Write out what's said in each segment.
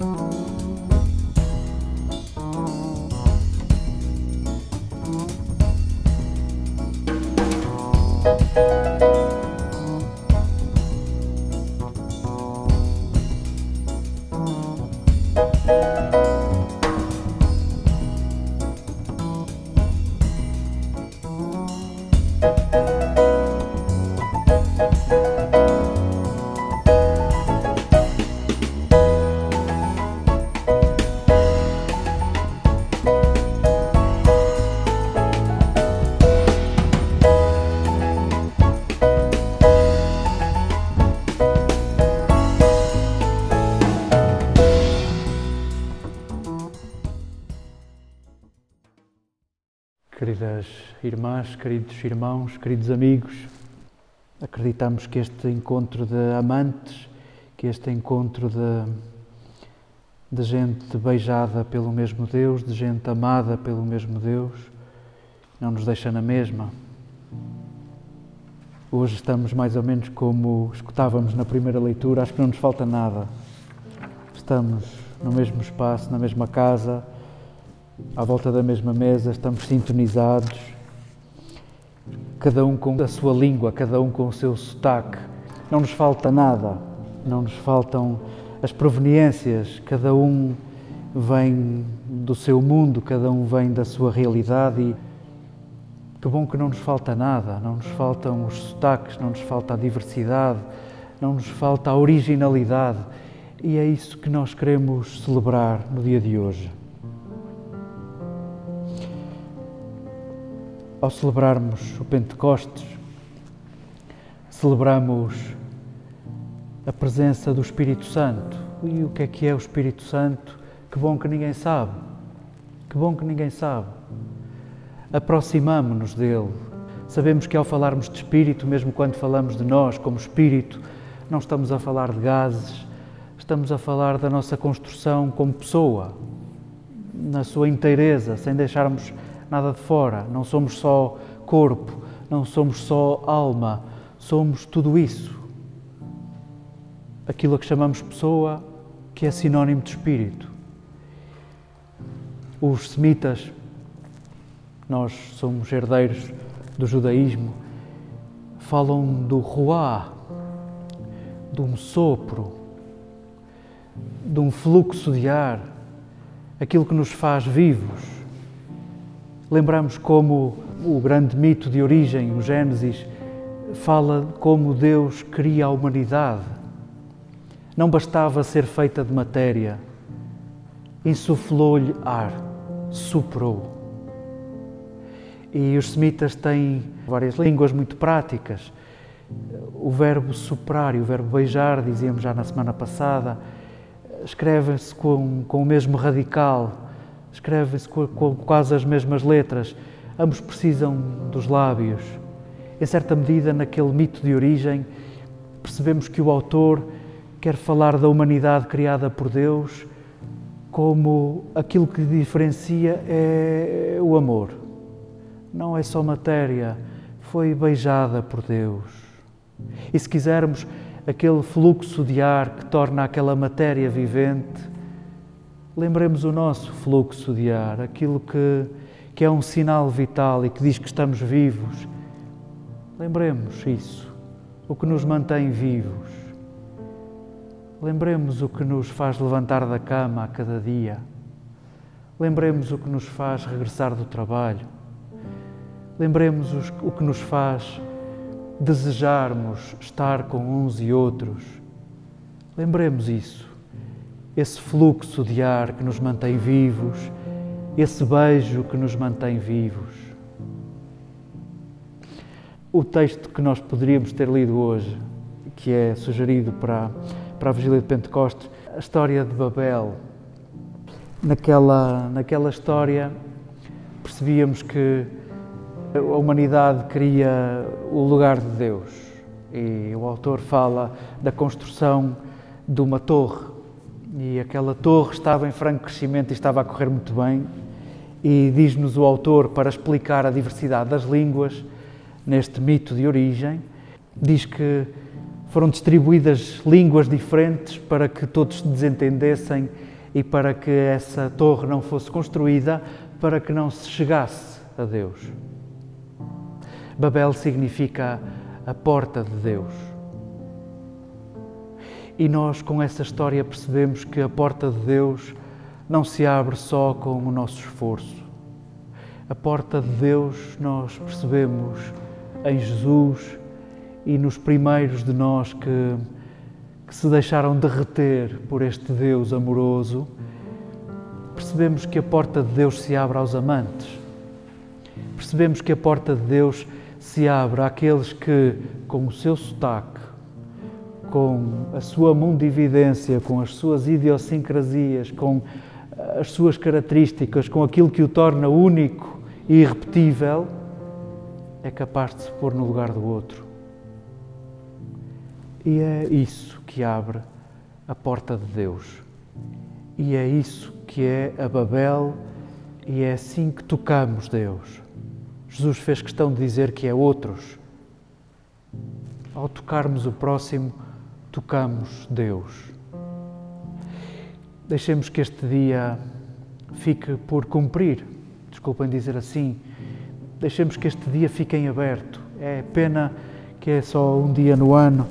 oh Queridas irmãs, queridos irmãos, queridos amigos, acreditamos que este encontro de amantes, que este encontro de, de gente beijada pelo mesmo Deus, de gente amada pelo mesmo Deus, não nos deixa na mesma. Hoje estamos mais ou menos como escutávamos na primeira leitura, acho que não nos falta nada. Estamos no mesmo espaço, na mesma casa à volta da mesma mesa, estamos sintonizados, cada um com a sua língua, cada um com o seu sotaque. Não nos falta nada, não nos faltam as proveniências, cada um vem do seu mundo, cada um vem da sua realidade e que bom que não nos falta nada, não nos faltam os sotaques, não nos falta a diversidade, não nos falta a originalidade e é isso que nós queremos celebrar no dia de hoje. Ao celebrarmos o Pentecostes, celebramos a presença do Espírito Santo. E o que é que é o Espírito Santo? Que bom que ninguém sabe. Que bom que ninguém sabe. Aproximamo-nos dele. Sabemos que ao falarmos de Espírito, mesmo quando falamos de nós como Espírito, não estamos a falar de gases, estamos a falar da nossa construção como pessoa, na sua inteireza, sem deixarmos nada de fora. Não somos só corpo, não somos só alma, somos tudo isso. Aquilo a que chamamos pessoa, que é sinónimo de espírito. Os semitas, nós somos herdeiros do judaísmo, falam do ruá, de um sopro, de um fluxo de ar, aquilo que nos faz vivos Lembramos como o grande mito de origem, o Gênesis, fala como Deus cria a humanidade. Não bastava ser feita de matéria, insuflou-lhe ar, soprou. E os semitas têm várias línguas muito práticas. O verbo soprar e o verbo beijar, dizíamos já na semana passada, escrevem-se com, com o mesmo radical escreve-se com, quase as mesmas letras, ambos precisam dos lábios. Em certa medida, naquele mito de origem, percebemos que o autor quer falar da humanidade criada por Deus como aquilo que diferencia é o amor. Não é só matéria, foi beijada por Deus. E se quisermos, aquele fluxo de ar que torna aquela matéria vivente, lembremos o nosso fluxo de ar, aquilo que, que é um sinal vital e que diz que estamos vivos. Lembremos isso, o que nos mantém vivos. Lembremos o que nos faz levantar da cama a cada dia. Lembremos o que nos faz regressar do trabalho. Lembremos o que nos faz desejarmos estar com uns e outros. Lembremos isso esse fluxo de ar que nos mantém vivos, esse beijo que nos mantém vivos. O texto que nós poderíamos ter lido hoje, que é sugerido para, para a Vigília de Pentecostes, a história de Babel. Naquela, naquela história percebíamos que a humanidade queria o lugar de Deus e o autor fala da construção de uma torre e aquela torre estava em franco crescimento e estava a correr muito bem. E diz-nos o autor, para explicar a diversidade das línguas, neste mito de origem, diz que Foram distribuídas línguas diferentes para que todos se desentendessem e para que essa torre não fosse construída, para que não se chegasse a Deus. Babel significa a porta de Deus. E nós, com essa história, percebemos que a porta de Deus não se abre só com o nosso esforço. A porta de Deus nós percebemos em Jesus e nos primeiros de nós que, que se deixaram derreter por este Deus amoroso. Percebemos que a porta de Deus se abre aos amantes. Percebemos que a porta de Deus se abre àqueles que, com o seu sotaque, com a sua mundividência, com as suas idiosincrasias, com as suas características, com aquilo que o torna único e irrepetível, é capaz de se pôr no lugar do outro. E é isso que abre a porta de Deus. E é isso que é a Babel, e é assim que tocamos Deus. Jesus fez questão de dizer que é outros. Ao tocarmos o próximo, tocamos Deus. Deixemos que este dia fique por cumprir, desculpem dizer assim, deixemos que este dia fique em aberto. É pena que é só um dia no ano.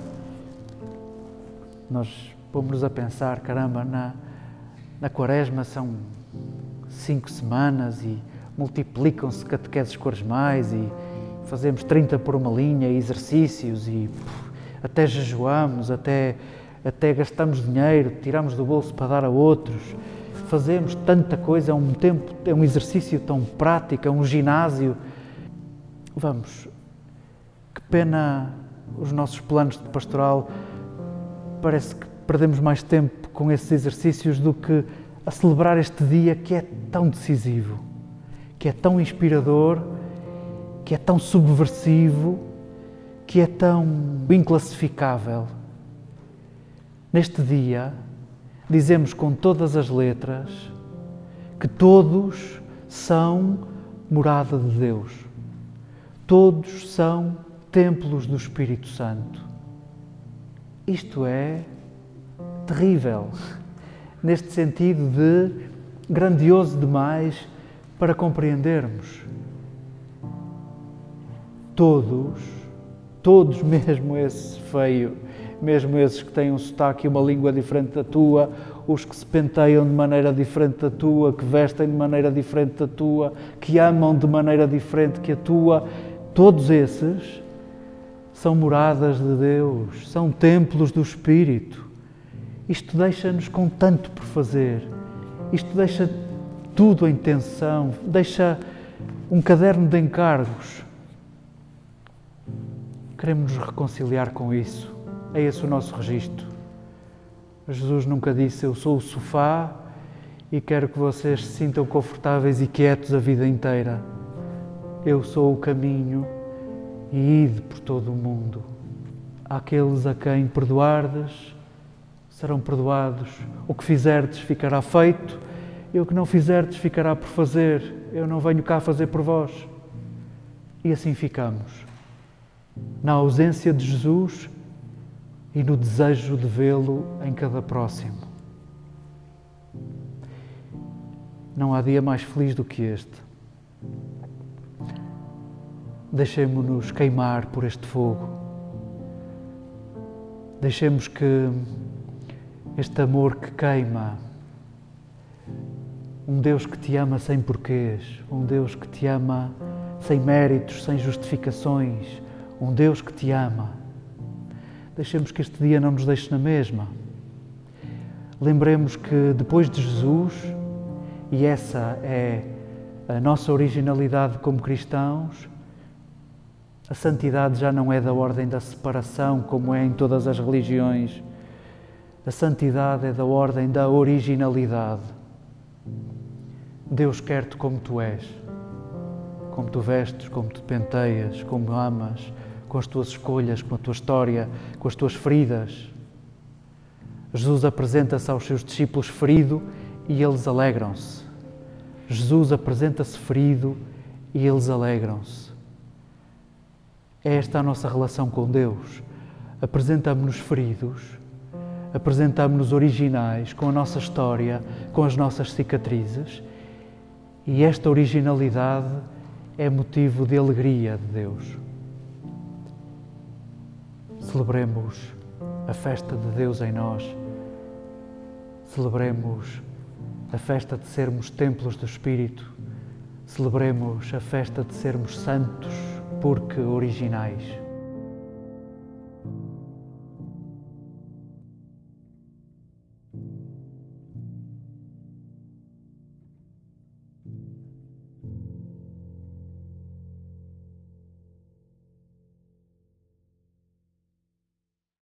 Nós pomos-nos a pensar, caramba, na, na quaresma são cinco semanas e multiplicam-se catequeses quaresmais e fazemos 30 por uma linha, exercícios e até jejuamos, até, até gastamos dinheiro, tiramos do bolso para dar a outros, fazemos tanta coisa, é um tempo, é um exercício tão prático, é um ginásio. Vamos, que pena os nossos planos de pastoral, parece que perdemos mais tempo com esses exercícios do que a celebrar este dia que é tão decisivo que é tão inspirador, que é tão subversivo, que é tão inclassificável. Neste dia, dizemos com todas as letras que todos são morada de Deus. Todos são templos do Espírito Santo. Isto é terrível, neste sentido de grandioso demais para compreendermos. Todos, todos, mesmo esse feio, mesmo esses que têm um sotaque e uma língua diferente da tua, os que se penteiam de maneira diferente da tua, que vestem de maneira diferente da tua, que amam de maneira diferente que a tua, todos esses são moradas de Deus, são templos do Espírito. Isto deixa-nos com tanto por fazer, isto deixa tudo em tensão, deixa um caderno de encargos. Queremos nos reconciliar com isso. É esse o nosso registro. Jesus nunca disse: Eu sou o sofá e quero que vocês se sintam confortáveis e quietos a vida inteira. Eu sou o caminho e ide por todo o mundo. Aqueles a quem perdoardes serão perdoados. O que fizerdes ficará feito e o que não fizerdes ficará por fazer, eu não venho cá fazer por vós. E assim ficamos, na ausência de Jesus e no desejo de vê-lo em cada próximo. Não há dia mais feliz do que este. Deixemos-nos queimar por este fogo. Deixemos que este amor que queima um Deus que te ama sem porquês, um Deus que te ama sem méritos, sem justificações, um Deus que te ama. Deixemos que este dia não nos deixe na mesma. Lembremos que depois de Jesus, e essa é a nossa originalidade como cristãos, a santidade já não é da ordem da separação, como é em todas as religiões. A santidade é da ordem da originalidade. Deus quer-te como tu és, como tu vestes, como tu penteias, como amas, com as tuas escolhas, com a tua história, com as tuas feridas. Jesus apresenta-se aos seus discípulos ferido e eles alegram-se. Jesus apresenta-se ferido e eles alegram-se. É esta a nossa relação com Deus. apresentamos-nos feridos, apresentamos-nos originais, com a nossa história, com as nossas cicatrizes, e esta originalidade é motivo de alegria de Deus. Celebremos a festa de Deus em nós, celebremos a festa de sermos templos do Espírito, celebremos a festa de sermos santos porque originais.